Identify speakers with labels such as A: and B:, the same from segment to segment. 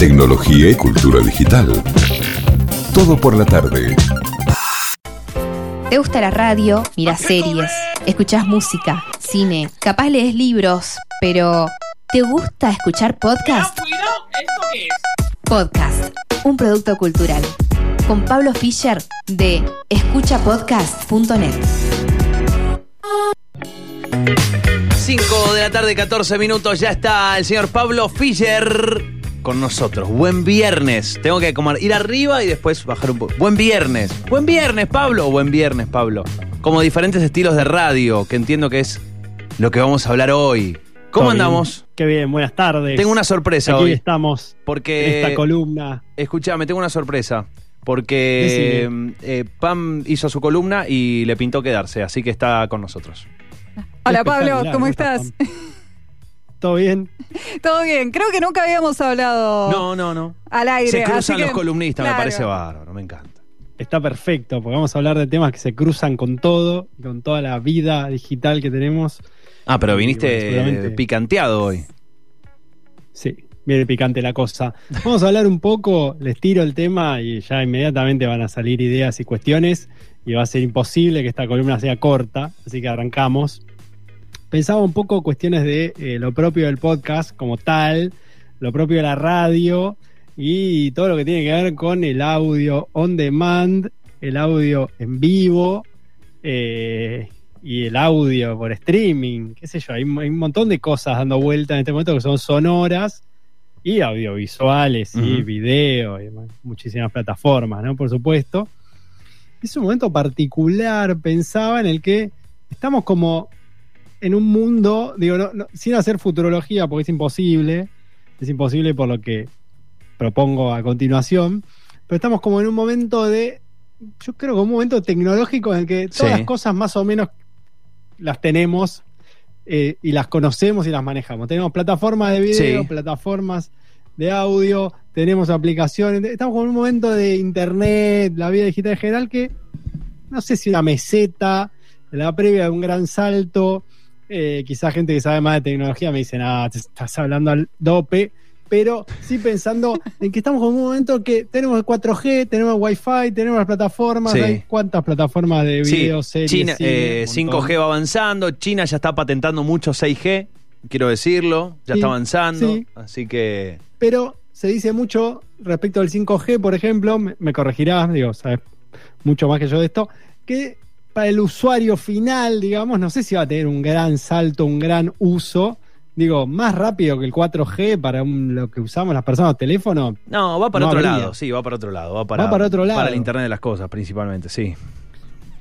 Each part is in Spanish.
A: tecnología y cultura digital. Todo por la tarde.
B: ¿Te gusta la radio? Miras series, escuchas música, cine, capaz lees libros, pero ¿te gusta escuchar podcast? Podcast, un producto cultural. Con Pablo Fischer de escuchapodcast.net.
C: 5 de la tarde, 14 minutos, ya está el señor Pablo Fischer con nosotros. Buen viernes. Tengo que como ir arriba y después bajar un poco. Buen viernes. Buen viernes, Pablo. Buen viernes, Pablo. Como diferentes estilos de radio, que entiendo que es lo que vamos a hablar hoy. ¿Cómo
D: Todo bien.
C: andamos?
D: Qué bien, buenas tardes.
C: Tengo una sorpresa
D: Aquí
C: hoy.
D: estamos
C: Porque.
D: en esta columna.
C: Escuchame, tengo una sorpresa. Porque eh, Pam hizo su columna y le pintó quedarse, así que está con nosotros.
E: Hola Pablo, ¿cómo estás?
D: ¿Todo bien?
E: Todo bien, creo que nunca habíamos hablado
C: No, no, no.
E: al aire.
C: Se
E: así
C: cruzan
E: que-
C: los columnistas, me parece bárbaro, me encanta.
D: Está perfecto, porque vamos a hablar de temas que se cruzan con todo, con toda la vida digital que tenemos.
C: Ah, pero viniste
D: bueno, seguramente-
C: eh, picanteado hoy.
D: Sí, viene picante la cosa. Vamos a hablar un poco, les tiro el tema y ya inmediatamente van a salir ideas y cuestiones y va a ser imposible que esta columna sea corta, así que arrancamos. Pensaba un poco cuestiones de eh, lo propio del podcast como tal, lo propio de la radio y todo lo que tiene que ver con el audio on demand, el audio en vivo eh, y el audio por streaming, qué sé yo, hay, hay un montón de cosas dando vuelta en este momento que son sonoras y audiovisuales y video y muchísimas plataformas, ¿no? Por supuesto. Es un momento particular, pensaba, en el que estamos como en un mundo, digo, no- no- sin hacer futurología, porque es imposible, es imposible por lo que propongo a continuación, pero estamos como en un momento de, yo creo que un momento tecnológico en el que todas
C: Sí.
D: las cosas más o menos las tenemos eh, y las conocemos y las manejamos. Tenemos plataformas de video,
C: Sí.
D: plataformas de audio, tenemos aplicaciones, estamos como en un momento de internet, la vida digital en general que no sé si una meseta, la previa de un gran salto, eh, quizá gente que sabe más de tecnología me dice, nada, te estás hablando al dope, pero sí pensando en que estamos en un momento que tenemos el 4G, tenemos Wi-Fi, tenemos las plataformas,
C: Sí.
D: hay cuántas plataformas de
C: Sí,
D: video, series,
C: China,
D: cine,
C: eh,
D: un
C: 5G
D: montón.
C: va avanzando, China ya está patentando mucho 6G, quiero decirlo, ya
D: Sí,
C: está avanzando,
D: sí.
C: así que...
D: pero se dice mucho respecto al 5G, por ejemplo, me, me corregirás, digo, sabes mucho más que yo de esto, que para el usuario final, digamos, no sé si va a tener un gran salto, un gran uso, digo, más rápido que el 4G para un- lo que usamos las personas, teléfono,
C: No, va para
D: No
C: otro
D: habría.
C: lado, sí, va para otro lado, va para,
D: Va para otro lado.
C: Para el Internet de las cosas, principalmente, sí.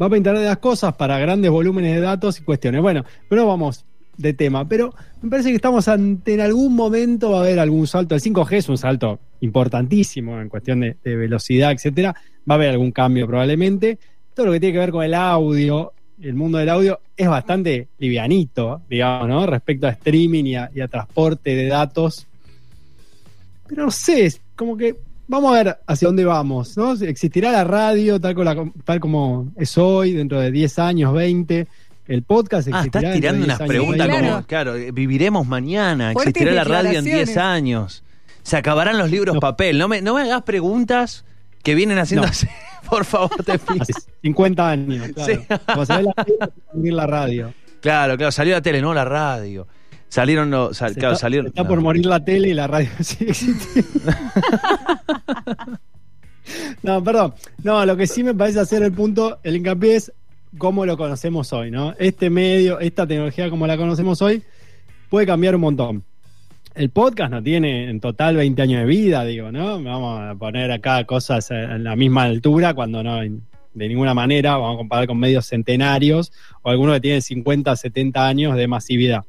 D: va para Internet de las cosas, para grandes volúmenes de datos y cuestiones. Bueno, pero vamos de tema, pero me parece que estamos ante, en algún momento va a haber algún salto. El 5G es un salto importantísimo en cuestión de, de velocidad, etcétera. Va a haber algún cambio probablemente. Todo lo que tiene que ver con el audio, el mundo del audio, es bastante livianito, digamos, ¿no? Respecto a streaming y a, y a transporte de datos. Pero no sé, es como que vamos a ver hacia dónde vamos, ¿no? ¿Existirá la radio tal, como la- tal como es hoy, dentro de 10 años, 20? ¿El podcast
C: Ah,
D: existirá
C: estás
D: dentro de
C: tirando
D: 10
C: unas preguntas
D: 20?
C: como,
E: Claro.
C: claro, eh, viviremos mañana,
E: Fuertes
C: existirá la radio en 10
E: declaraciones.
C: años, se acabarán los libros
D: No.
C: papel, no me, no me hagas preguntas que vienen haciendo
D: No.
C: por favor, te pido.
D: Hace 50 años, claro.
C: Sí.
D: Como se ve la tele, la radio.
C: Claro, claro, salió la tele, no la radio. Salieron los, sal- claro,
D: está,
C: salieron.
D: está
C: no.
D: por morir la tele y la radio sigue existiendo. no, perdón. No, lo que sí me parece hacer el punto, el hincapié es cómo lo conocemos hoy, ¿no? Este medio, esta tecnología como la conocemos hoy, puede cambiar un montón. El podcast no tiene en total 20 años de vida, digo, ¿no? Vamos a poner acá cosas en la misma altura cuando no, de ninguna manera, vamos a comparar con medios centenarios o algunos que tienen 50, 70 años de masividad.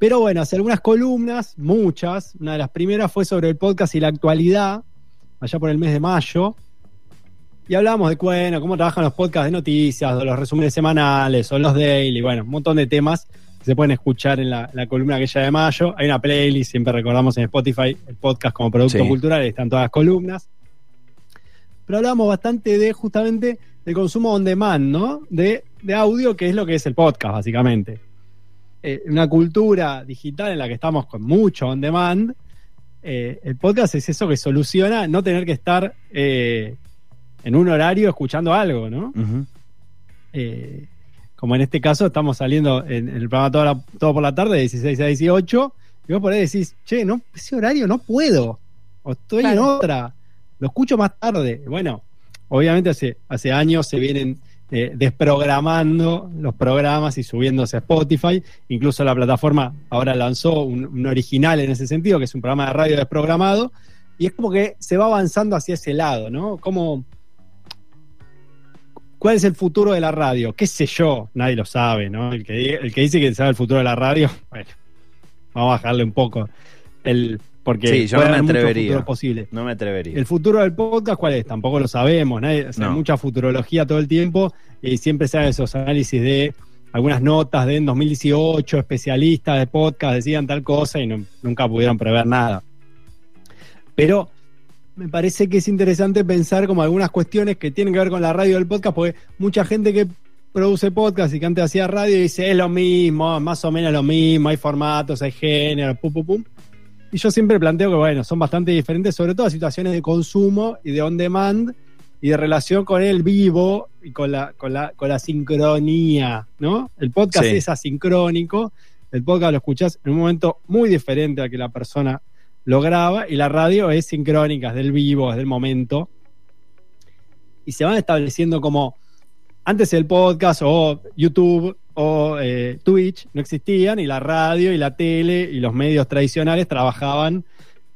D: Pero bueno, hace algunas columnas, muchas. Una de las primeras fue sobre el podcast y la actualidad, allá por el mes de mayo. Y hablamos de, bueno, cómo trabajan los podcasts de noticias, los resúmenes semanales o los daily, bueno, un montón de temas se pueden escuchar en la, la columna aquella de mayo. Hay una playlist, siempre recordamos en Spotify, el podcast como producto
C: Sí.
D: cultural, están todas las columnas. Pero hablamos bastante de justamente del consumo on demand, ¿no? De, de audio, que es lo que es el podcast, básicamente. Eh, una cultura digital en la que estamos con mucho on demand, eh, el podcast es eso que soluciona no tener que estar eh, en un horario escuchando algo, ¿no? Eh, como en este caso estamos saliendo en, en el programa toda la- todo por la tarde, de 16 a 18, y vos por ahí decís, che, no, ese horario no puedo, o estoy en otra, lo escucho más tarde. Bueno, obviamente hace, hace años se vienen eh, desprogramando los programas y subiéndose a Spotify, incluso la plataforma ahora lanzó un, un original en ese sentido, que es un programa de radio desprogramado, y es como que se va avanzando hacia ese lado, ¿no? Como ¿Cuál es el futuro de la radio? ¿Qué sé yo? Nadie lo sabe, ¿no? El que, el que dice que sabe el futuro de la radio, bueno, vamos a bajarle un poco. El, porque
C: Sí, yo no me atrevería. No me atrevería.
D: El futuro del podcast, ¿cuál es? Tampoco lo sabemos. Nadie, o sea,
C: No.
D: Hay mucha futurología todo el tiempo y siempre se hacen esos análisis de algunas notas de en 2018, especialistas de podcast decían tal cosa y no- nunca pudieron prever nada. Pero me parece que es interesante pensar como algunas cuestiones que tienen que ver con la radio del podcast, porque mucha gente que produce podcast y que antes hacía radio dice es lo mismo, más o menos lo mismo, hay formatos, hay género, pum, pum, pum. Y yo siempre planteo que, bueno, son bastante diferentes, sobre todo a situaciones de consumo y de on demand y de relación con el vivo y con la, con la, con la sincronía, ¿no? El podcast
C: Sí.
D: es asincrónico, el podcast lo escuchás en un momento muy diferente al que la persona lo graba y la radio es sincrónica, es del vivo, es del momento. Y se van estableciendo como antes el podcast o YouTube o eh, Twitch no existían y la radio y la tele y los medios tradicionales trabajaban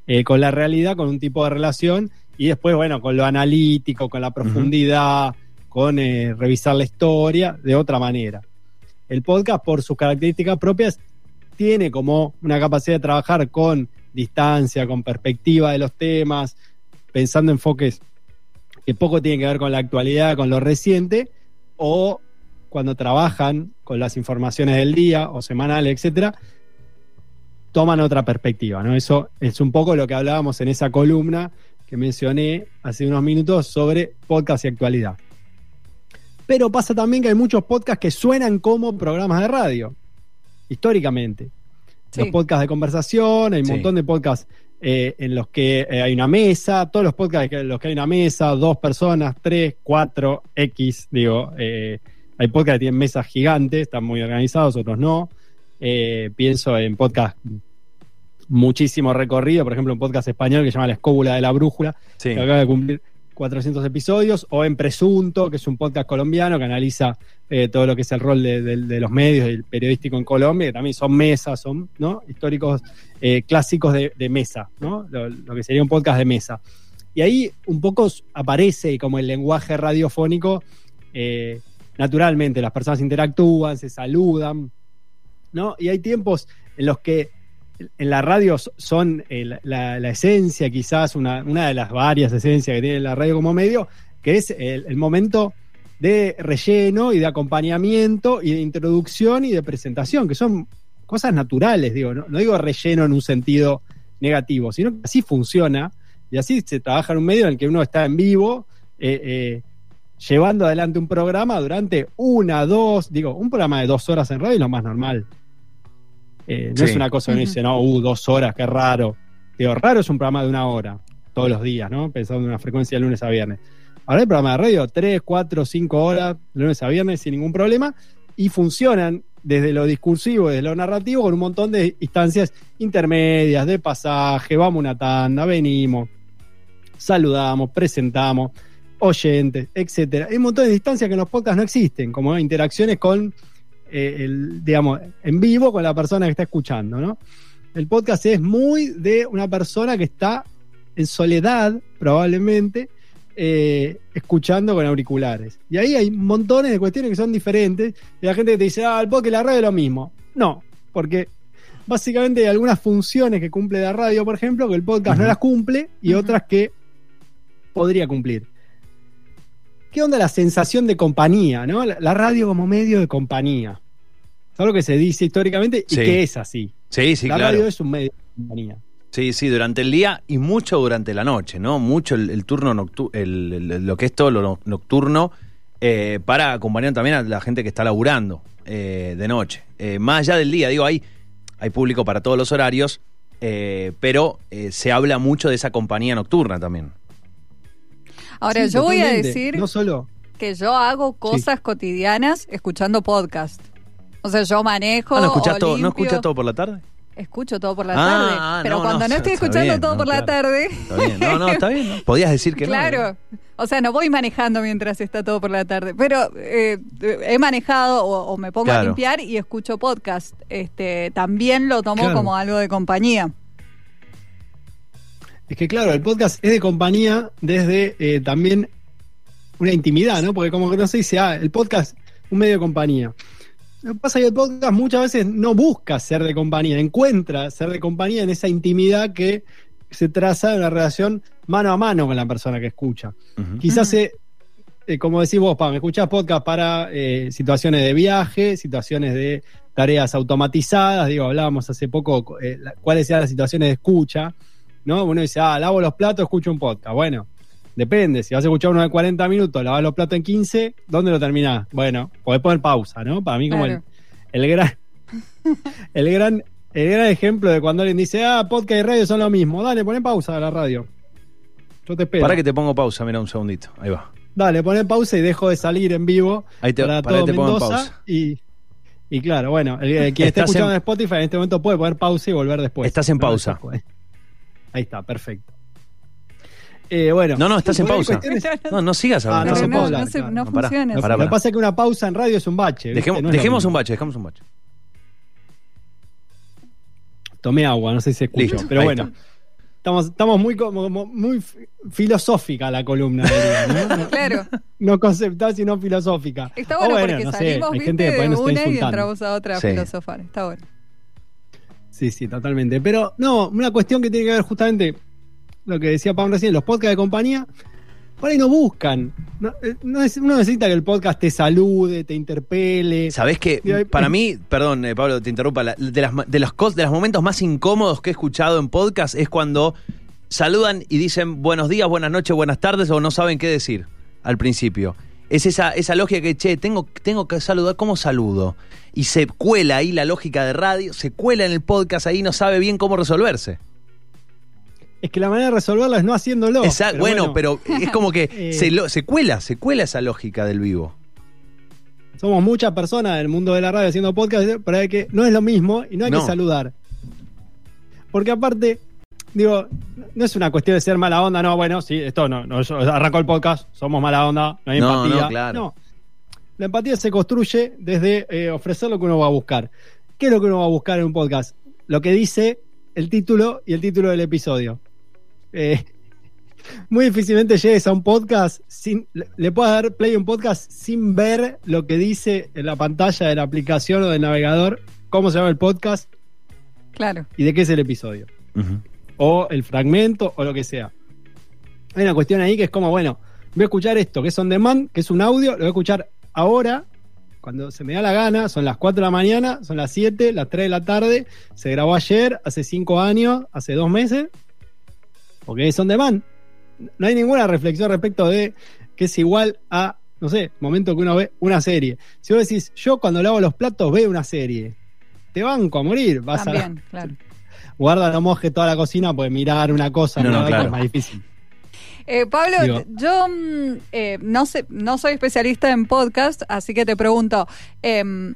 D: eh, con la realidad, con un tipo de relación y después, bueno, con lo analítico, con la profundidad, con eh, revisar la historia de otra manera. El podcast, por sus características propias, tiene como una capacidad de trabajar con distancia, con perspectiva de los temas, pensando enfoques que poco tienen que ver con la actualidad, con lo reciente, o cuando trabajan con las informaciones del día o semanales, etcétera, toman otra perspectiva, ¿no? Eso es un poco lo que hablábamos en esa columna que mencioné hace unos minutos sobre podcast y actualidad. Pero pasa también que hay muchos podcasts que suenan como programas de radio, históricamente.
E: Sí.
D: Los podcasts de conversación, hay un
C: Sí.
D: montón de podcasts eh, en los que eh, hay una mesa, todos los podcasts en los que hay una mesa, dos personas, tres, cuatro, X, digo, eh, hay podcasts que tienen mesas gigantes, están muy organizados, otros no. Eh, pienso en podcasts muchísimo recorrido, por ejemplo, un podcast español que se llama La Escóbula de la Brújula,
C: Sí.
D: que acaba de cumplir 400 episodios, o en Presunto, que es un podcast colombiano que analiza eh, todo lo que es el rol de, los medios y el periodístico en Colombia, que también son mesas, son ¿no? históricos eh, clásicos de, mesa, ¿no? Lo, que sería un podcast de mesa. Y ahí un poco aparece como el lenguaje radiofónico, eh, naturalmente, las personas interactúan, se saludan, ¿no? Y hay tiempos en los que en la radio so- son la, esencia, quizás una, una de las varias esencias que tiene la radio como medio, que es el, momento de relleno y de acompañamiento y de introducción y de presentación, que son cosas naturales, digo, no, no digo relleno en un sentido negativo, sino que así funciona y así se trabaja en un medio en el que uno está en vivo, eh, eh, llevando adelante un programa durante una, dos, digo, un programa de dos horas en radio es lo más normal. Eh, no
C: Sí.
D: es una cosa que uno dice, no, uh, dos horas, qué raro. Digo, raro es un programa de una hora, todos los días, ¿no? Pensando en una frecuencia de lunes a viernes. Ahora hay programa de radio, tres, cuatro, cinco horas, de lunes a viernes, sin ningún problema, y funcionan desde lo discursivo, desde lo narrativo, con un montón de instancias intermedias, de pasaje, vamos una tanda, venimos, saludamos, presentamos, oyentes, etcétera. Hay un montón de distancias que en los podcasts no existen, como interacciones con eh, el, digamos, en vivo con la persona que está escuchando, ¿no? El podcast es muy de una persona que está en soledad, probablemente, eh, escuchando con auriculares. Y ahí hay montones de cuestiones que son diferentes. Y la gente que te dice, ah, el podcast y la radio es lo mismo. No, porque básicamente hay algunas funciones que cumple la radio, por ejemplo, que el podcast no las cumple y otras que podría cumplir. ¿Qué onda la sensación de compañía, no? La radio como medio de compañía. Es algo que se dice históricamente y
C: Sí.
D: que es así.
C: Sí, sí,
D: la
C: claro.
D: radio es un medio de compañía.
C: Sí, sí, durante el día y mucho durante la noche, ¿no? Mucho el, el turno nocturno, lo que es todo lo no- nocturno, eh, para acompañar también a la gente que está laburando eh, de noche. Eh, más allá del día, digo, hay, hay público para todos los horarios, eh, pero eh, se habla mucho de esa compañía nocturna también.
E: Ahora,
D: Sí,
E: yo voy a decir
D: No solo.
E: que yo hago cosas cotidianas escuchando podcast. O sea, yo manejo.
C: Ah, ¿no, escuchás todo, ¿No escuchas todo por la tarde?
E: Escucho todo por la
C: Ah,
E: tarde.
C: ah,
E: pero
C: no,
E: cuando
C: no,
E: no, estoy escuchando
C: bien,
E: todo
C: no,
E: por la
C: claro.
E: tarde.
C: Está bien. No, no, está bien. ¿no? Podías decir que no.
E: Claro. O sea, no voy manejando mientras está todo por la tarde. Pero eh, he manejado o, o me pongo a
C: Claro.
E: limpiar y escucho podcast. Este, también lo tomo
D: Claro.
E: como algo de compañía.
D: Es que claro, el podcast es de compañía desde eh, también una intimidad, ¿no? Porque como que no se dice, ah, el podcast, un medio de compañía. Lo que pasa es que el podcast muchas veces no busca ser de compañía, encuentra ser de compañía en esa intimidad que se traza en una relación mano a mano con la persona que escucha. Quizás, eh, eh, como decís vos, Pam, escuchás podcast para eh, situaciones de viaje, situaciones de tareas automatizadas. Digo, hablábamos hace poco eh, la- cuáles eran las situaciones de escucha. ¿no? Uno dice, ah, lavo los platos, escucho un podcast. Bueno, depende. Si vas a escuchar uno de 40 minutos, lavas los platos en 15, ¿dónde lo terminás? Bueno, podés poner pausa, ¿no? Para mí, como
E: Claro.
D: el, el gran. El gran. El gran ejemplo de cuando alguien dice, ah, podcast y radio son lo mismo. Dale, poné pausa a la radio. Yo te espero.
C: Para que te pongo pausa, mira un segundito. Ahí va.
D: Dale, poné pausa y dejo de salir en vivo
C: Ahí te,
D: para
C: pará,
D: todo
C: te pongo
D: Mendoza.
C: pausa.
D: Y, y claro, bueno, el, el quien esté escuchando
C: en-
D: en Spotify en este momento puede poner pausa y volver después.
C: Estás en
D: No,
C: pausa.
D: Ahí está, perfecto. Eh, bueno.
C: No, no, estás en pausa. No, no sigas
D: Ah,
C: hablando.
D: no,
C: estás
D: se
C: en
D: puede
E: no,
D: hablar,
E: no se-
D: claro.
E: no
C: No, pará,
E: funciona.
C: pará,
D: Lo que pasa es que una pausa en radio es un bache.
C: Dejemos, un bache, dejemos un bache.
D: Tomé agua, no sé si se escuchó.
C: Listo,
D: pero bueno. Estamos, estamos muy, como- muy fi- filosófica la columna, diría, ¿no?
E: Claro.
D: No conceptual, sino filosófica.
E: Está bueno,
D: bueno,
E: porque
D: no sé,
E: salimos
D: ahí
E: de
D: está
E: una y entramos a otra a
C: Sí.
E: filosofar. Está bueno.
D: Sí, sí, totalmente. Pero no, una cuestión que tiene que ver justamente lo que decía Pablo recién, los podcasts de compañía, por ahí no buscan. No, eh, no es- uno necesita que el podcast te salude, te interpele.
C: ¿Sabés que Para mí, perdón, eh, Pablo, te interrumpa, la- de, las, de, los de los momentos más incómodos que he escuchado en podcast es cuando saludan y dicen buenos días, buenas noches, buenas tardes o no saben qué decir al principio. Es esa, esa lógica que, che, tengo, tengo que saludar, ¿cómo saludo? Y se cuela ahí la lógica de radio, se cuela en el podcast ahí, no sabe bien cómo resolverse.
D: Es que la manera de resolverlo es no haciéndolo. Pero
C: bueno, pero es como que
D: Eh.
C: se, lo- se cuela, se cuela esa lógica del vivo.
D: Somos muchas personas en el mundo de la radio haciendo podcast, pero hay que, no es lo mismo y no hay
C: No.
D: que saludar. Porque aparte, digo, no es una cuestión de ser mala onda, no, bueno, sí, esto no, no arrancó el podcast, somos mala onda, no hay
C: No,
D: empatía.
C: no, claro.
D: No. La empatía se construye desde eh, ofrecer lo que uno va a buscar. ¿Qué es lo que uno va a buscar en un podcast? Lo que dice el título y el título del episodio. Eh, muy difícilmente llegues a un podcast sin. Le, le puedas dar play a un podcast sin ver lo que dice en la pantalla de la aplicación o del navegador, cómo se llama el podcast
E: Claro.
D: y de qué es el episodio. O el fragmento o lo que sea. Hay una cuestión ahí que es como, bueno, voy a escuchar esto, que es on demand, que es un audio, lo voy a escuchar ahora, cuando se me da la gana, son las 4 de la mañana, son las 7, las 3 de la tarde, se grabó ayer, hace 5 años, hace 2 meses, porque es on demand. No hay ninguna reflexión respecto de que es igual a, no sé, momento que uno ve una serie. Si vos decís, yo cuando lavo los platos veo una serie, te banco a morir, vas a
E: También, claro.
D: guarda, no moje toda la cocina, pues mirar una cosa
C: No, claro.
D: es más difícil.
E: Eh, Pablo,
D: Digo-
E: yo mm, eh, no sé, no soy especialista en podcast, así que te pregunto. em,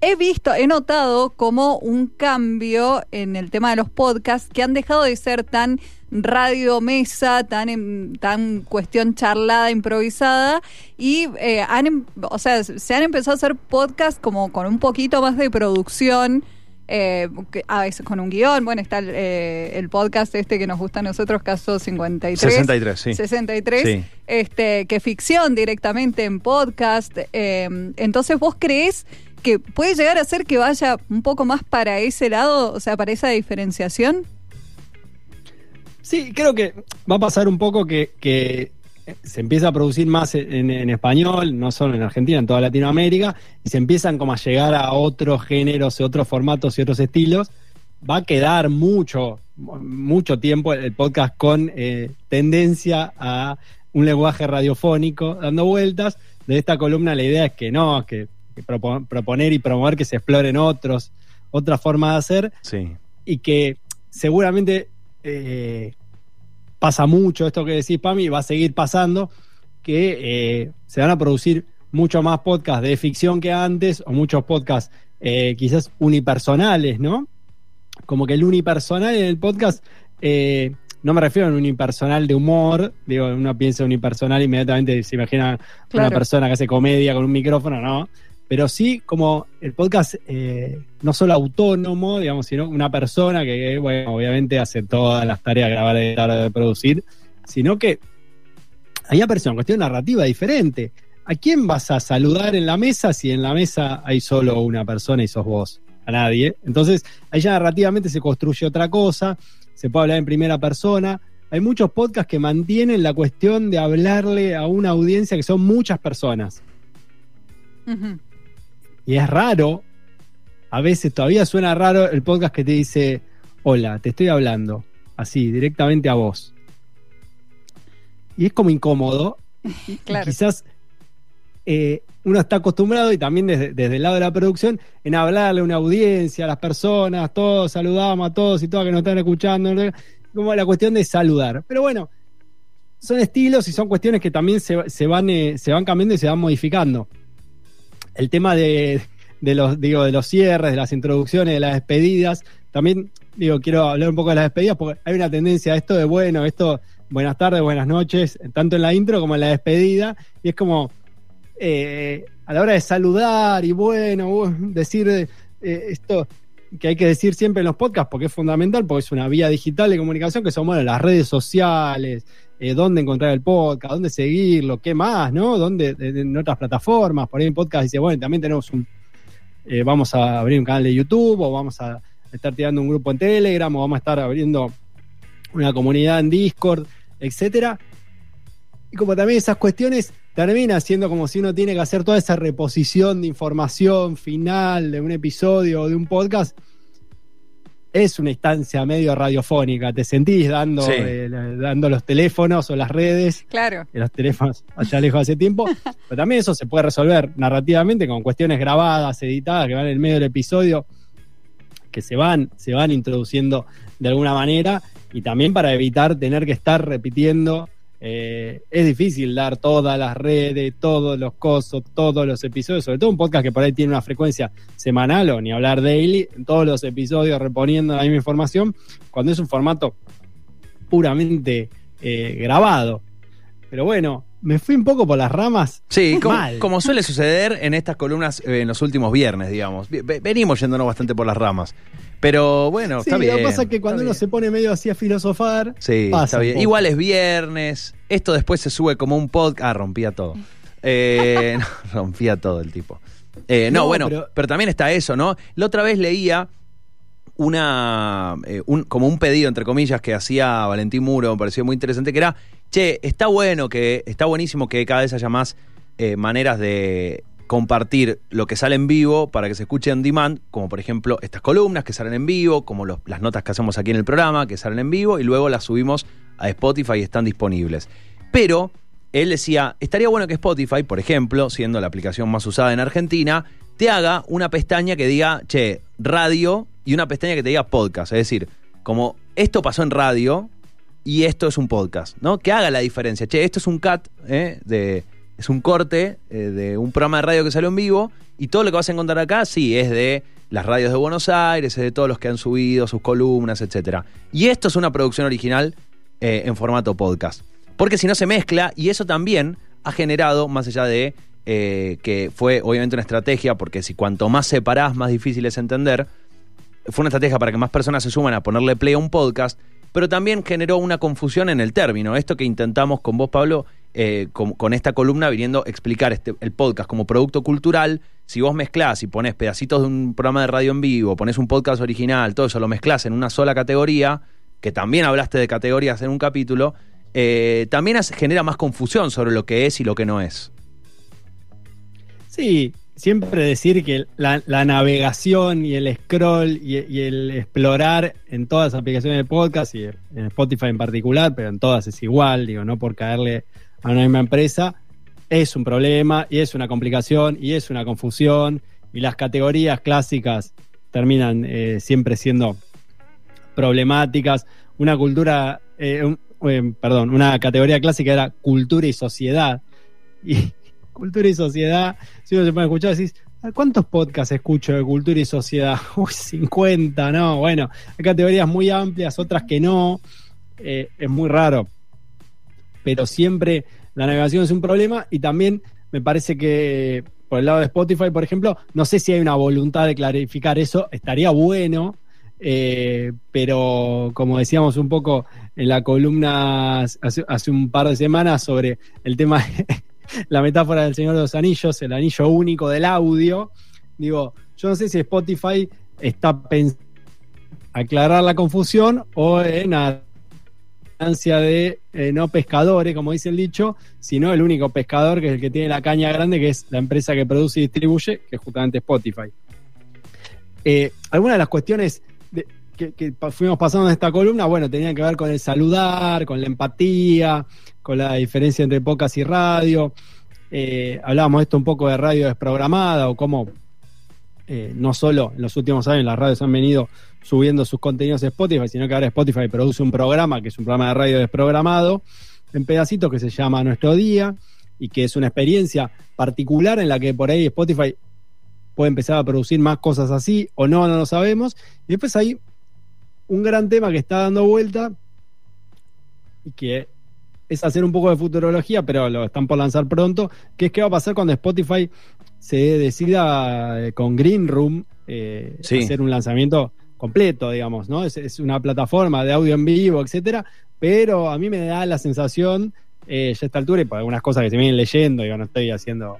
E: he visto, he notado como un cambio en el tema de los podcasts que han dejado de ser tan radio mesa, tan em, tan cuestión charlada, improvisada y eh, han, em- o sea, se han empezado a hacer podcasts como con un poquito más de producción. eh, a veces con un guion, bueno, está el, eh, el podcast este que nos gusta a nosotros, Caso 53.
C: 63, sí.
E: 63,
C: Sí.
E: este, que ficción directamente en podcast. eh, entonces, ¿vos crees que puede llegar a ser que vaya un poco más para ese lado, o sea, para esa diferenciación?
D: Sí, creo que va a pasar un poco que, que se empieza a producir más en, en español, no solo en Argentina, en toda Latinoamérica, y se empiezan como a llegar a otros géneros otros formatos y otros estilos. Va a quedar mucho, mucho tiempo el podcast con eh, tendencia a un lenguaje radiofónico dando vueltas. De esta columna la idea es que no, que, que propo- proponer y promover que se exploren otros, otras formas de hacer
C: Sí.
D: y que seguramente eh, pasa mucho esto que decís, Pami, y va a seguir pasando, que eh, se van a producir mucho más podcasts de ficción que antes, o muchos podcasts eh, quizás unipersonales, ¿no? Como que el unipersonal en el podcast, eh, no me refiero a un unipersonal de humor, digo, uno piensa unipersonal inmediatamente se imagina
E: Claro.
D: una persona que hace comedia con un micrófono, ¿no? Pero sí como el podcast eh, no solo autónomo, digamos, sino una persona que, bueno, obviamente hace todas las tareas de grabar, editar, producir, sino que ahí aparece una cuestión narrativa diferente. ¿A quién vas a saludar en la mesa si en la mesa hay solo una persona y sos vos? A nadie. Entonces, ahí ya narrativamente se construye otra cosa, se puede hablar en primera persona. Hay muchos podcasts que mantienen la cuestión de hablarle a una audiencia que son muchas personas.
E: Ujú.
D: Y es raro, a veces todavía suena raro el podcast que te dice, hola, te estoy hablando, así, directamente a vos. Y es como incómodo. y quizás eh, uno está acostumbrado, y también desde, desde el lado de la producción, en hablarle a una audiencia, a las personas, todos saludamos a todos y todas que nos están escuchando, como la cuestión de saludar. Pero bueno, son estilos y son cuestiones que también se, se van, eh, se van cambiando y se van modificando. El tema de, los, digo, de los cierres, de las introducciones, de las despedidas, también digo, quiero hablar un poco de las despedidas porque hay una tendencia a esto de bueno, esto, buenas tardes, buenas noches, tanto en la intro como en la despedida, y es como eh, a la hora de saludar y bueno, decir eh, esto que hay que decir siempre en los podcasts porque es fundamental, porque es una vía digital de comunicación que son bueno, las redes sociales, eh, dónde encontrar el podcast, dónde seguirlo, qué más, ¿no? Dónde en otras plataformas, por ahí en podcast dice, bueno, también tenemos un, eh, vamos a abrir un canal de YouTube o vamos a estar tirando un grupo en Telegram o vamos a estar abriendo una comunidad en Discord, etcétera. Y como también esas cuestiones termina siendo como si uno tiene que hacer toda esa reposición de información final de un episodio o de un podcast. Es una instancia medio radiofónica, te sentís dando,
C: Sí.
D: eh, dando los teléfonos o las redes,
E: Claro.
D: de los teléfonos allá lejos hace tiempo, pero también eso se puede resolver narrativamente con cuestiones grabadas, editadas, que van en el medio del episodio, que se van, se van introduciendo de alguna manera, y también para evitar tener que estar repitiendo. Eh, es difícil dar todas las redes, todos los cosos, todos los episodios, sobre todo un podcast que por ahí tiene una frecuencia semanal o ni hablar daily, todos los episodios reponiendo la misma información, cuando es un formato puramente eh, grabado. Pero bueno, me fui un poco por las ramas.
C: Sí, como, suele suceder en estas columnas eh, en los últimos viernes, digamos. Ve- ve- Venimos yéndonos bastante por las ramas. Pero bueno,
D: Sí,
C: está bien.
D: lo que pasa es que cuando uno
C: bien.
D: se pone medio así a filosofar,
C: Sí,
D: pasa
C: está bien. Igual es viernes. Esto después se sube como un podcast. Ah, rompía todo. Eh, no, rompía todo el tipo. Eh, no,
D: No,
C: bueno, pero,
D: pero-
C: también está eso, ¿no? La otra vez leía una un- como un pedido, entre comillas, que hacía Valentín Muro, me pareció muy interesante, que era, che, está bueno que, está buenísimo que cada vez haya más eh, maneras de compartir lo que sale en vivo para que se escuche on demand, como por ejemplo estas columnas que salen en vivo, como las notas que hacemos aquí en el programa, que salen en vivo, y luego las subimos a Spotify y están disponibles. Pero él decía, estaría bueno que Spotify, por ejemplo, siendo la aplicación más usada en Argentina, te haga una pestaña que diga, che, radio, y una pestaña que te diga podcast. Es decir, como esto pasó en radio y esto es un podcast, ¿no? Que haga la diferencia. Che, esto es un cut, ¿eh? de, es un corte eh, de un programa de radio que salió en vivo, y todo lo que vas a encontrar acá, sí, es de las radios de Buenos Aires, es de todos los que han subido sus columnas, etcétera. Y esto es una producción original eh, en formato podcast. Porque si no se mezcla, y eso también ha generado, más allá de eh, que fue obviamente una estrategia, porque si cuanto más separás, más difícil es entender, fue una estrategia para que más personas se suman a ponerle play a un podcast, pero también generó una confusión en el término. Esto que intentamos con vos, Pablo, eh, con, esta columna viniendo a explicar este, el podcast como producto cultural, si vos mezclás y pones pedacitos de un programa de radio en vivo, pones un podcast original, todo eso lo mezclás en una sola categoría, que también hablaste de categorías en un capítulo, eh, también genera más confusión sobre lo que es y lo que no es.
D: Sí, siempre decir que la, navegación y el scroll y, el explorar en todas las aplicaciones de podcast y en Spotify en particular, pero en todas es igual, digo, no por caerle a una misma empresa, es un problema y es una complicación y es una confusión y las categorías clásicas terminan eh, siempre siendo problemáticas, una cultura, eh, eh, perdón, una categoría clásica era cultura y sociedad. Y cultura y sociedad, si uno se puede escuchar, decís, "¿A ¿cuántos podcasts escucho de cultura y sociedad? Uy, 50, no, bueno, hay categorías muy amplias, otras que no, eh, es muy raro. Pero siempre la navegación es un problema y también me parece que por el lado de Spotify, por ejemplo, no sé si hay una voluntad de clarificar eso, estaría bueno, eh, pero como decíamos un poco en la columna hace, hace un par de semanas sobre el tema, la metáfora del Señor de los Anillos, el anillo único del audio, digo, yo no sé si Spotify está pensando aclarar la confusión o en ansia de eh, no pescadores, como dice el dicho, sino el único pescador que es el que tiene la caña grande, que es la empresa que produce y distribuye, que es justamente Spotify. Eh, algunas de las cuestiones que, que fuimos pasando en esta columna, bueno, tenían que ver con el saludar, con la empatía, con la diferencia entre podcast y radio. Eh, hablábamos esto un poco de radio desprogramada o cómo eh, no solo en los últimos años las radios han venido subiendo sus contenidos a Spotify, sino que ahora Spotify produce un programa que es un programa de radio desprogramado en pedacitos que se llama Nuestro Día y que es una experiencia particular en la que por ahí Spotify puede empezar a producir más cosas así o no, no lo sabemos. Y después hay un gran tema que está dando vuelta y que es hacer un poco de futurología, pero lo están por lanzar pronto, que es qué va a pasar cuando Spotify se decida eh, con Green Room eh,
C: Sí.
D: hacer un lanzamiento completo, digamos, ¿no? Es, es una plataforma de audio en vivo, etcétera, pero a mí me da la sensación, eh, ya a esta altura, y por algunas cosas que se vienen leyendo, digo, no estoy haciendo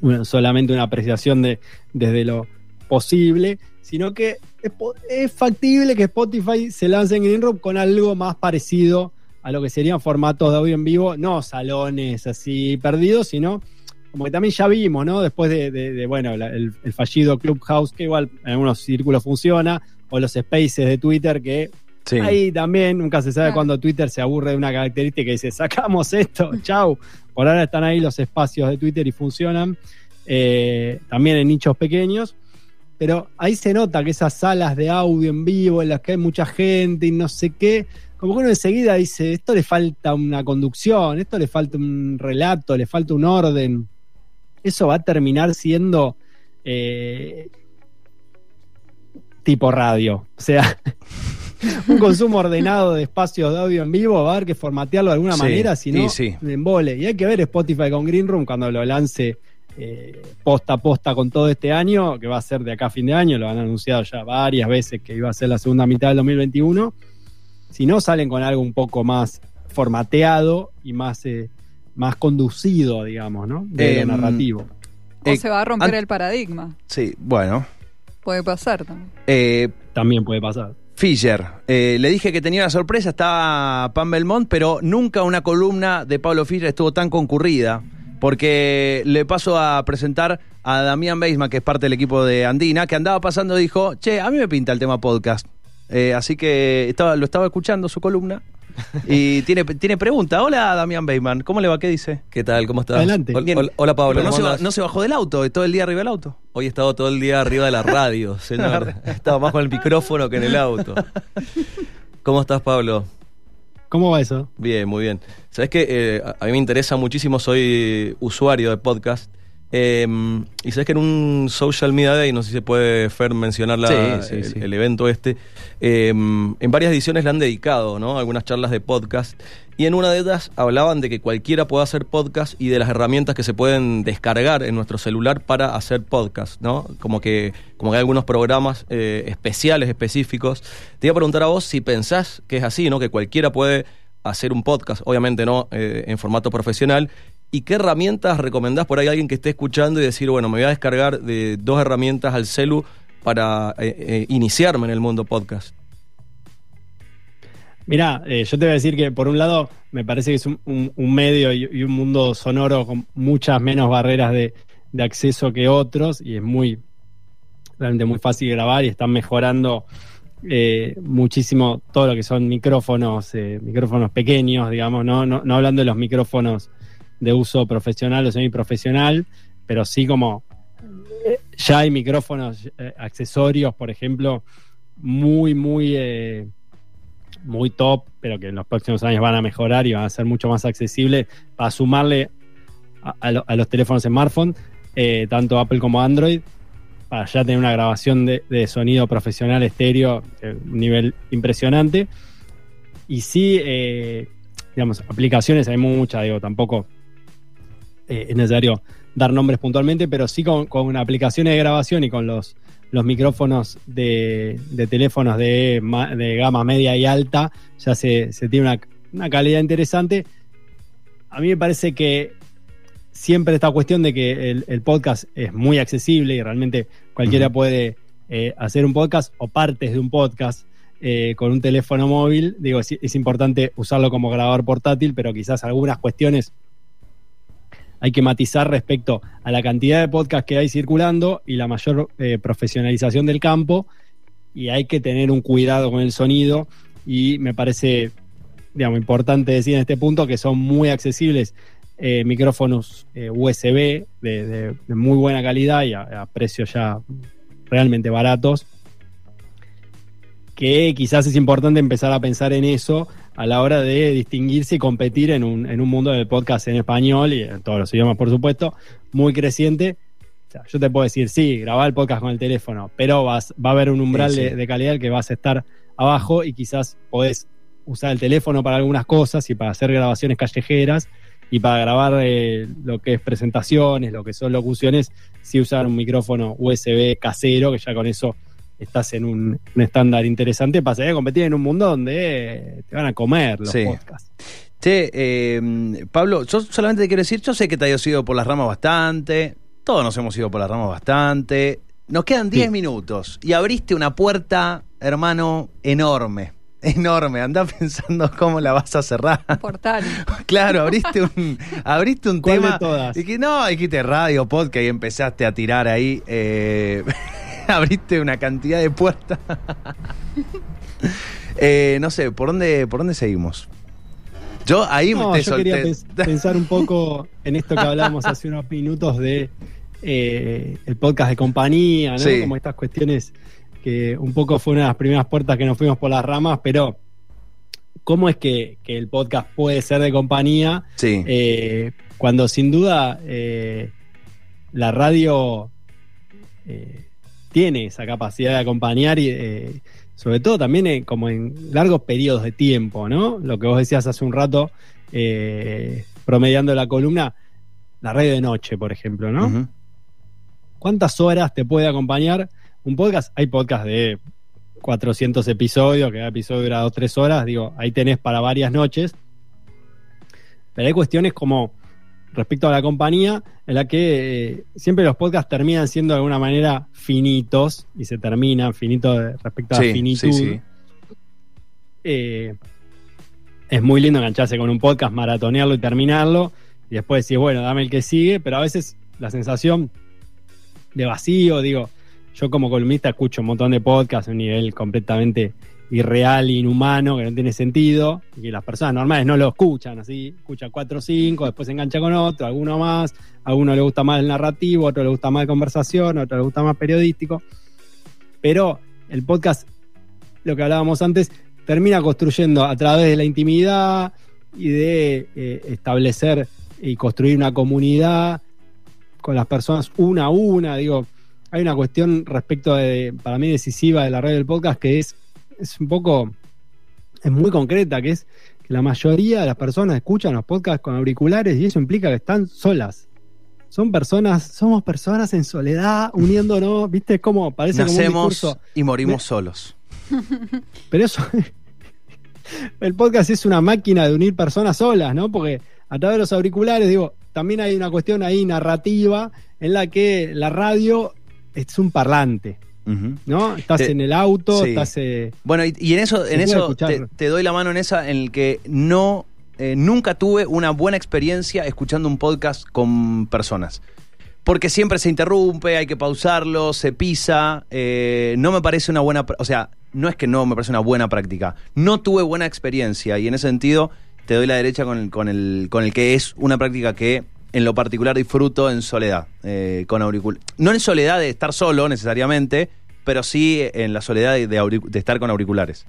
D: una- solamente una apreciación de, desde lo posible, sino que es, es factible que Spotify se lance en Green Room con algo más parecido a lo que serían formatos de audio en vivo, no salones así perdidos, sino como que también ya vimos, ¿no? Después de, de- de, bueno, la- el, el fallido Clubhouse, que igual en algunos círculos funciona, o los spaces de Twitter, que
C: Sí.
D: ahí también nunca se sabe cuando Twitter se aburre de una característica y dice, sacamos esto, chau. Por ahora están ahí los espacios de Twitter y funcionan, eh, también en nichos pequeños. Pero ahí se nota que esas salas de audio en vivo en las que hay mucha gente y no sé qué, como que uno enseguida dice, esto le falta una conducción, esto le falta un relato, le falta un orden. Eso va a terminar siendo eh, tipo radio. O sea, un consumo ordenado de espacios de audio en vivo va a haber que formatearlo de alguna
C: Sí,
D: manera, si no,
C: sí,
D: embole. Y hay que ver Spotify con Green Room cuando lo lance eh, posta a posta con todo este año, que va a ser de acá a fin de año, lo han anunciado ya varias veces que iba a ser la segunda mitad del 2021. Si no, salen con algo un poco más formateado y más, eh, más conducido, digamos, ¿no? De
C: Em,
D: lo narrativo.
E: O
C: Eh,
E: se va a romper el paradigma.
C: Sí, bueno.
E: Puede pasar también.
C: Eh,
D: También puede pasar.
C: Fischer, eh, le dije que tenía una sorpresa, estaba Pam Belmont, pero nunca una columna de Pablo Fischer estuvo tan concurrida, porque le paso a presentar a Damián Beisman, que es parte del equipo de Andina, que andaba pasando y dijo, che, a mí me pinta el tema podcast. Eh, así que estaba, lo estaba escuchando su columna y tiene, tiene pregunta. Hola Damián Beisman, ¿cómo le va? ¿Qué dice?
F: ¿Qué tal? ¿Cómo estás?
D: Adelante.
F: Hol-
C: Bien.
F: hol- Hola, Pablo.
C: No
F: ¿cómo
C: se, no bajó del auto, todo el día arriba del auto.
F: Hoy he estado todo el día arriba de la radio, señor. He estado más con el micrófono que en el auto. ¿Cómo estás, Pablo?
D: ¿Cómo va eso?
F: Bien, muy bien. Sabes que a a mí me interesa muchísimo, soy usuario de podcast. Eh, y sabes que en un social media day, no sé si se puede, Fer, mencionar la-
C: Sí, sí,
F: el,
C: sí.
F: el evento este, eh, en varias ediciones le han dedicado, ¿no? Algunas charlas de podcast. Y en una de ellas hablaban de que cualquiera puede hacer podcast y de las herramientas que se pueden descargar en nuestro celular para hacer podcast, ¿no? Como que, como que hay algunos programas eh, especiales, específicos. Te iba a preguntar a vos si pensás que es así, ¿no? Que cualquiera puede hacer un podcast, obviamente no eh, en formato profesional. ¿Y qué herramientas recomendás por ahí a alguien que esté escuchando y decir, bueno, me voy a descargar de dos herramientas al celu para eh, eh, iniciarme en el mundo podcast?
D: Mirá, eh, yo te voy a decir que por un lado me parece que es un, medio y, un mundo sonoro con muchas menos barreras de, acceso que otros y es muy, realmente muy fácil grabar y están mejorando muchísimo todo lo que son micrófonos, micrófonos pequeños, digamos, ¿no? No, no hablando de los micrófonos de uso profesional o semiprofesional, pero sí como eh, ya hay micrófonos eh, accesorios, por ejemplo, muy, muy, eh, muy top, pero que en los próximos años van a mejorar y van a ser mucho más accesibles para sumarle a, a lo- a los teléfonos smartphone, tanto Apple como Android, para ya tener una grabación de, de sonido profesional estéreo, un nivel impresionante. Y sí, digamos, aplicaciones hay muchas, digo, tampoco eh, es necesario dar nombres puntualmente, pero sí con, con aplicaciones de grabación y con los, los micrófonos de, de teléfonos de, de gama media y alta, ya se, se tiene una, una calidad interesante. A mí me parece que siempre esta cuestión de que el, el podcast es muy accesible y realmente cualquiera puede eh, hacer un podcast o partes de un podcast eh, con un teléfono móvil. Digo, es, es importante usarlo como grabador portátil, pero quizás algunas cuestiones hay que matizar respecto a la cantidad de podcasts que hay circulando y la mayor eh, profesionalización del campo. Y hay que tener un cuidado con el sonido. Y me parece, digamos, importante decir en este punto que son muy accesibles eh, micrófonos eh, USB de, muy buena calidad y a, a precios ya realmente baratos. Que quizás es importante empezar a pensar en eso a la hora de distinguirse y competir en un, en un mundo del podcast en español y en todos los idiomas, por supuesto, muy creciente. O sea, yo te puedo decir, sí, grabar el podcast con el teléfono, pero vas, va a haber un umbral
C: Sí, sí.
D: De, de calidad que vas a estar abajo y quizás podés usar el teléfono para algunas cosas y para hacer grabaciones callejeras y para grabar eh, lo que es presentaciones, lo que son locuciones, sí usar un micrófono USB casero, que ya con eso estás en un, un estándar interesante para salir a competir en un mundo donde te van a comer los
C: Sí.
D: podcasts.
C: Che, eh, Pablo, yo solamente te quiero decir, yo sé que te hayas ido por las ramas bastante, todos nos hemos ido por las ramas bastante, nos quedan 10
D: Sí.
C: minutos y abriste una puerta, hermano, enorme, enorme, andá pensando cómo la vas a cerrar.
E: Portal.
C: Claro, abriste un, abriste un
D: ¿Cuál de
C: tema.
D: todas?
C: Y que no, dijiste radio, podcast y empezaste a tirar ahí. eh, abriste una cantidad de puertas. Eh, no sé, ¿por dónde, ¿por dónde seguimos? Yo ahí
D: No,
C: te
D: yo quería pens- pensar un poco en esto que hablábamos hace unos minutos de eh, el podcast de compañía, ¿no?
C: Sí.
D: Como estas cuestiones que un poco fue una de las primeras puertas que nos fuimos por las ramas, pero ¿cómo es que, que el podcast puede ser de compañía
C: Sí.
D: eh, cuando sin duda eh, la radio tiene esa capacidad de acompañar y eh, sobre todo también eh, como en largos periodos de tiempo, ¿no? Lo que vos decías hace un rato, eh, promediando la columna, la radio de noche, por ejemplo, ¿no? ¿Cuántas horas te puede acompañar un podcast? Hay podcast de 400 episodios, que cada episodio dura 2 3 horas, digo, ahí tenés para varias noches. Pero hay cuestiones como respecto a la compañía, en la que eh, siempre los podcasts terminan siendo de alguna manera finitos y se terminan finitos respecto a
C: Sí,
D: la finitud.
C: sí, sí.
D: Eh, es muy lindo engancharse con un podcast, maratonearlo y terminarlo, y después decir, bueno, dame el que sigue, pero a veces la sensación de vacío, digo, yo como columnista escucho un montón de podcasts a un nivel completamente irreal, inhumano, que no tiene sentido, y que las personas normales no lo escuchan, así, escucha cuatro o cinco, después se engancha con otro, alguno más, a uno le gusta más el narrativo, a otro le gusta más de conversación, a otro le gusta más periodístico, pero el podcast, lo que hablábamos antes, termina construyendo a través de la intimidad y de eh, establecer y construir una comunidad con las personas una a una, digo, hay una cuestión respecto de, para mí decisiva de la red del podcast que es, es un poco, es muy concreta, que es que la mayoría de las personas escuchan los podcasts con auriculares y eso implica que están solas. Son personas, somos personas en soledad, uniéndonos, ¿viste? Es como, parece como un
C: Nacemos y morimos solos.
D: Pero eso. el podcast es una máquina de unir personas solas, ¿no? Porque a través de los auriculares, digo, también hay una cuestión ahí narrativa en la que la radio es un parlante, ¿no? Estás
C: Te-
D: en el auto,
C: sí.
D: estás. eh,
C: Bueno, y, y en eso, en eso te, te doy la mano en esa, en el que no, eh, nunca tuve una buena experiencia escuchando un podcast con personas. Porque siempre se interrumpe, hay que pausarlo, se pisa. eh, no me parece una buena. O sea, no es que no me parece una buena práctica. No tuve buena experiencia y en ese sentido te doy la derecha con el, con el, con el que es una práctica que en lo particular disfruto en soledad, eh, con auriculares. No en soledad de estar solo necesariamente, pero sí en la soledad de, de auric- de estar con auriculares.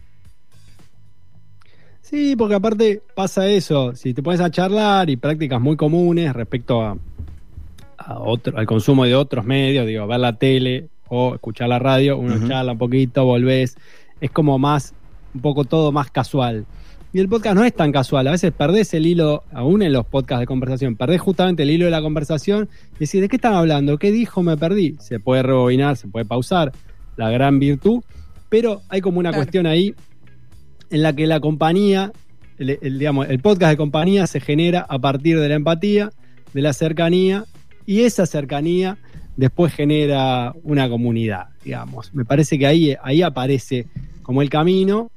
D: Sí, porque aparte pasa eso, si te pones a charlar y prácticas muy comunes respecto a, a otro, al consumo de otros medios, digo, ver la tele o escuchar la radio, uno charla un poquito, volvés, es como más, un poco todo más casual. Y el podcast no es tan casual, a veces perdés el hilo, aún en los podcasts de conversación, perdés justamente el hilo de la conversación y decís, ¿de qué están hablando? ¿Qué dijo? Me perdí. Se puede rebobinar, se puede pausar, la gran virtud, pero hay como una
E: Claro.
D: cuestión ahí en la que la compañía, el, el, digamos, el podcast de compañía se genera a partir de la empatía, de la cercanía, y esa cercanía después genera una comunidad, digamos. Me parece que ahí, ahí aparece como el camino,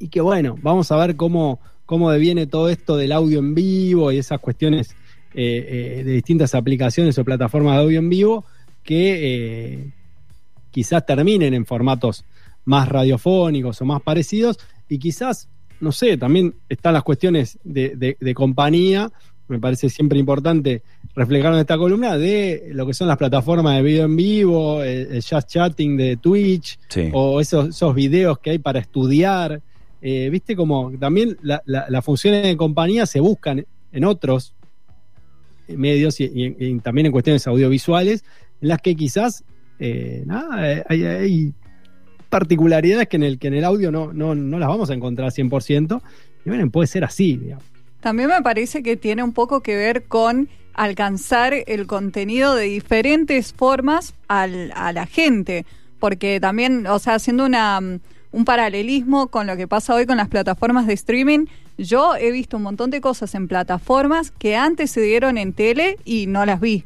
D: y que bueno, vamos a ver cómo, cómo deviene todo esto del audio en vivo y esas cuestiones eh, eh, de distintas aplicaciones o plataformas de audio en vivo que eh, quizás terminen en formatos más radiofónicos o más parecidos y quizás, no sé, también están las cuestiones de, de- de compañía, me parece siempre importante reflejar en esta columna, de lo que son las plataformas de video en vivo, el, el just chatting de Twitch,
C: Sí.
D: o esos, esos videos que hay para estudiar. Eh, Viste como también la- la- las funciones de compañía se buscan en otros medios y, también en cuestiones audiovisuales, en las que quizás eh, eh, hay, particularidades que en el, que en el audio no, no, no las vamos a encontrar 100%, y bueno, puede ser así, digamos.
E: También me parece que tiene un poco que ver con alcanzar el contenido de diferentes formas al- a la gente, porque también, o sea, haciendo una, un paralelismo con lo que pasa hoy con las plataformas de streaming, yo he visto un montón de cosas en plataformas que antes se dieron en tele y no las vi.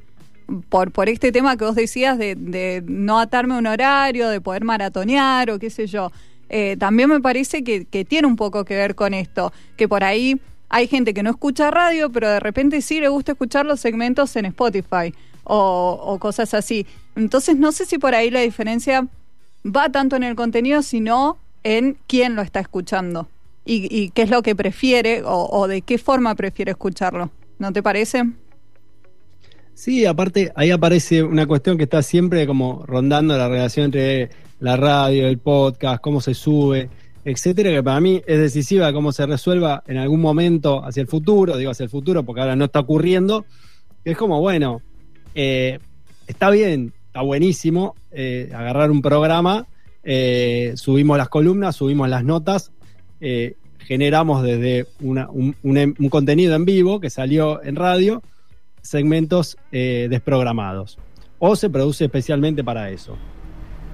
E: Por, por este tema que vos decías de, de no atarme a un horario, de poder maratonear o qué sé yo. Eh, también me parece que, que tiene un poco que ver con esto, que por ahí hay gente que no escucha radio, pero de repente sí le gusta escuchar los segmentos en Spotify o, o cosas así. Entonces no sé si por ahí la diferencia va tanto en el contenido, sino en quién lo está escuchando y, qué es lo que prefiere o, de qué forma prefiere escucharlo. ¿No te parece?
D: Sí, aparte ahí aparece una cuestión que está siempre como rondando la relación entre la radio, el podcast, cómo se sube, etcétera, que para mí es decisiva de cómo se resuelva en algún momento hacia el futuro, digo hacia el futuro porque ahora no está ocurriendo. Es como, bueno, eh, está bien, está buenísimo eh, agarrar un programa, eh, subimos las columnas, subimos las notas, eh, generamos desde una- un, un em- un contenido en vivo que salió en radio, segmentos eh, desprogramados. O se produce especialmente para eso.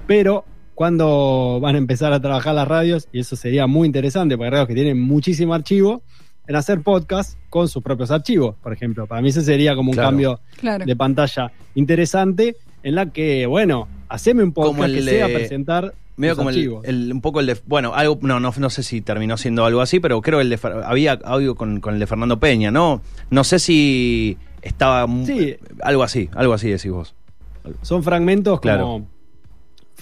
D: Pero cuando van a empezar a trabajar las radios, y eso sería muy interesante, porque hay radios que tienen muchísimo archivo, en hacer podcast con sus propios archivos, por ejemplo. Para mí ese sería como un
C: Claro.
D: cambio
E: Claro.
D: de pantalla interesante, en la que, bueno, haceme un podcast
C: Como el
D: que sea presentar
C: Medio como el, el- un poco el de. Bueno, algo, no, no, no sé si terminó siendo algo así, pero creo el de. Había audio con, con el de Fernando Peña, ¿no? No sé si estaba.
D: Sí.
C: Algo así, algo así decís vos.
D: Son fragmentos
C: Claro.
D: como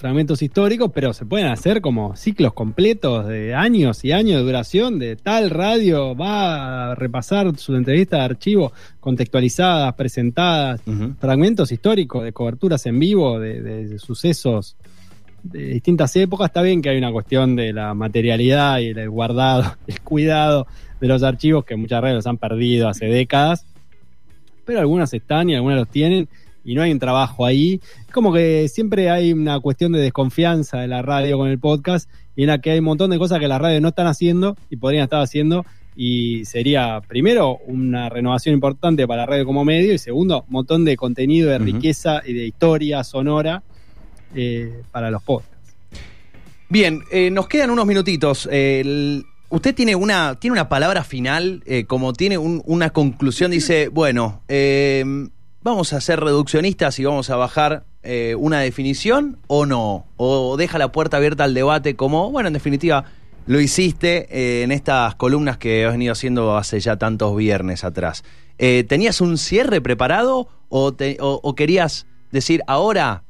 D: fragmentos históricos, pero se pueden hacer como ciclos completos de años y años de duración de tal radio va a repasar su entrevista de archivo contextualizadas, presentadas, fragmentos históricos de coberturas en vivo de, de sucesos de distintas épocas. Está bien que hay una cuestión de la materialidad y el guardado, el cuidado de los archivos que muchas redes los han perdido hace décadas, pero algunas están y algunas los tienen y no hay un trabajo ahí. Es como que siempre hay una cuestión de desconfianza de la radio con el podcast y en la que hay un montón de cosas que las radios no están haciendo y podrían estar haciendo y sería primero una renovación importante para la radio como medio y segundo un montón de contenido de riqueza y de historia sonora eh, para los podcasts.
C: Bien, eh, nos quedan unos minutitos. Eh, el- usted tiene una, tiene una palabra final, como tiene un- una conclusión, dice, bueno, vamos a ser reduccionistas y vamos a bajar eh, una definición o no, o deja la puerta abierta al debate como, bueno, en definitiva, lo hiciste eh, en estas columnas que has venido haciendo hace ya tantos viernes atrás. Eh, ¿Tenías un cierre preparado o, te- o- o querías decir, ahora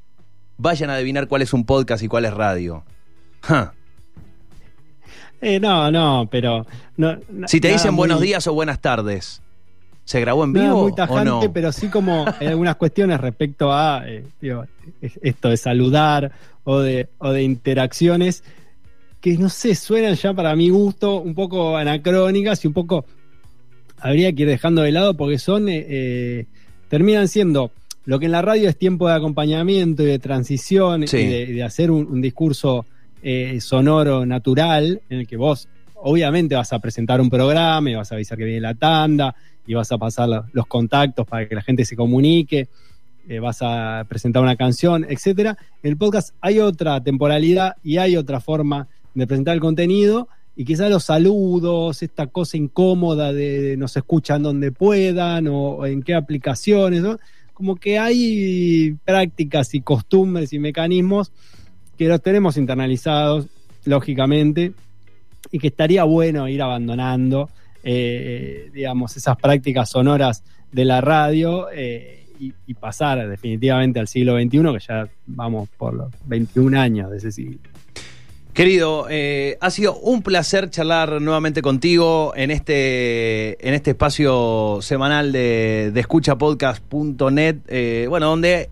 C: vayan a adivinar cuál es un podcast y cuál es radio?
D: Eh, no, no, pero... no-
C: Si te dicen
D: muy-
C: buenos días o buenas tardes. ¿Se grabó en vivo
D: muy
C: o
D: tajante,
C: no?
D: pero sí como hay algunas cuestiones respecto a eh, digo, esto de saludar o de, o de interacciones que no sé, suenan ya para mi gusto un poco anacrónicas y un poco habría que ir dejando de lado porque son eh, eh, terminan siendo lo que en la radio es tiempo de acompañamiento y de transición
C: Sí.
D: y de, y de hacer un, un discurso eh, sonoro natural en el que vos obviamente vas a presentar un programa y vas a avisar que viene la tanda y vas a pasar los contactos para que la gente se comunique, eh, vas a presentar una canción, etcétera. En el podcast hay otra temporalidad y hay otra forma de presentar el contenido y quizás los saludos, esta cosa incómoda de, nos escuchan donde puedan o, en qué aplicaciones, como que hay prácticas y costumbres y mecanismos que los tenemos internalizados, lógicamente, y que estaría bueno ir abandonando, eh, digamos, esas prácticas sonoras de la radio eh, y, pasar definitivamente al siglo XXI, que ya vamos por los 21 años de ese siglo.
C: Querido, eh, ha sido un placer charlar nuevamente contigo en este, en este espacio semanal de, de escuchapodcast.net, bueno, donde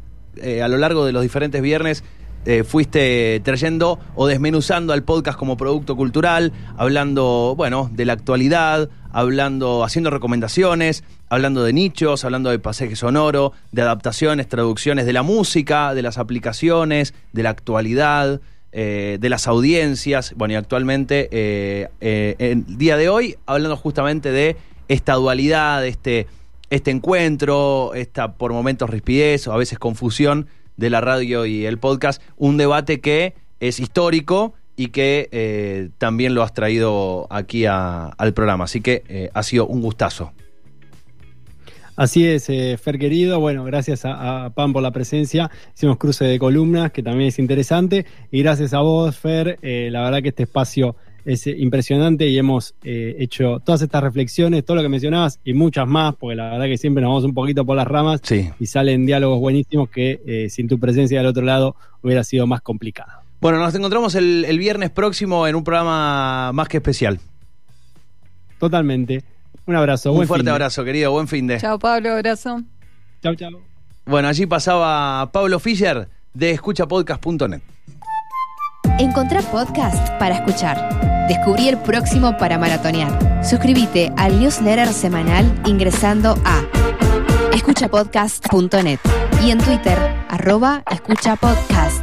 C: a lo largo de los diferentes viernes eh, fuiste trayendo o desmenuzando al podcast como producto cultural, hablando, bueno, de la actualidad, hablando, haciendo recomendaciones, hablando de nichos, hablando de pasaje sonoro, de adaptaciones, traducciones de la música, de las aplicaciones, de la actualidad eh, de las audiencias, bueno, y actualmente, eh, eh, el día de hoy, hablando justamente de esta dualidad, este, este encuentro, esta por momentos rispidez o a veces confusión de la radio y el podcast, un debate que es histórico y que eh, también lo has traído aquí al programa. Así que eh, ha sido un gustazo.
D: Así es, eh, Fer querido. Bueno, gracias a, a Pam por la presencia. Hicimos cruce de columnas, que también es interesante. Y gracias a vos, Fer. la verdad que este espacio es eh, impresionante y hemos eh, hecho todas estas reflexiones, todo lo que mencionabas y muchas más, porque la verdad que siempre nos vamos un poquito por las ramas
C: Sí.
D: y salen diálogos buenísimos que eh, sin tu presencia del otro lado hubiera sido más complicado.
C: Bueno, nos encontramos el, el viernes próximo en un programa más que especial.
D: Totalmente. Un abrazo.
C: Un
D: buen
C: fuerte
D: finde.
C: abrazo, querido. Buen fin de.
E: Chao, Pablo, abrazo.
D: Chau, chau.
C: Bueno, allí pasaba Pablo Fischer de escuchapodcast.net.
B: Encontrá podcast para escuchar. Descubrí el próximo para maratonear. Suscríbete al newsletter semanal ingresando a escuchapodcast.net y en Twitter, arroba escuchapodcast.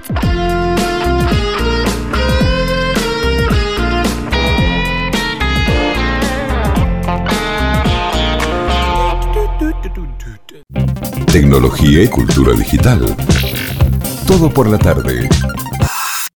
A: Tecnología y cultura digital. Todo por la tarde.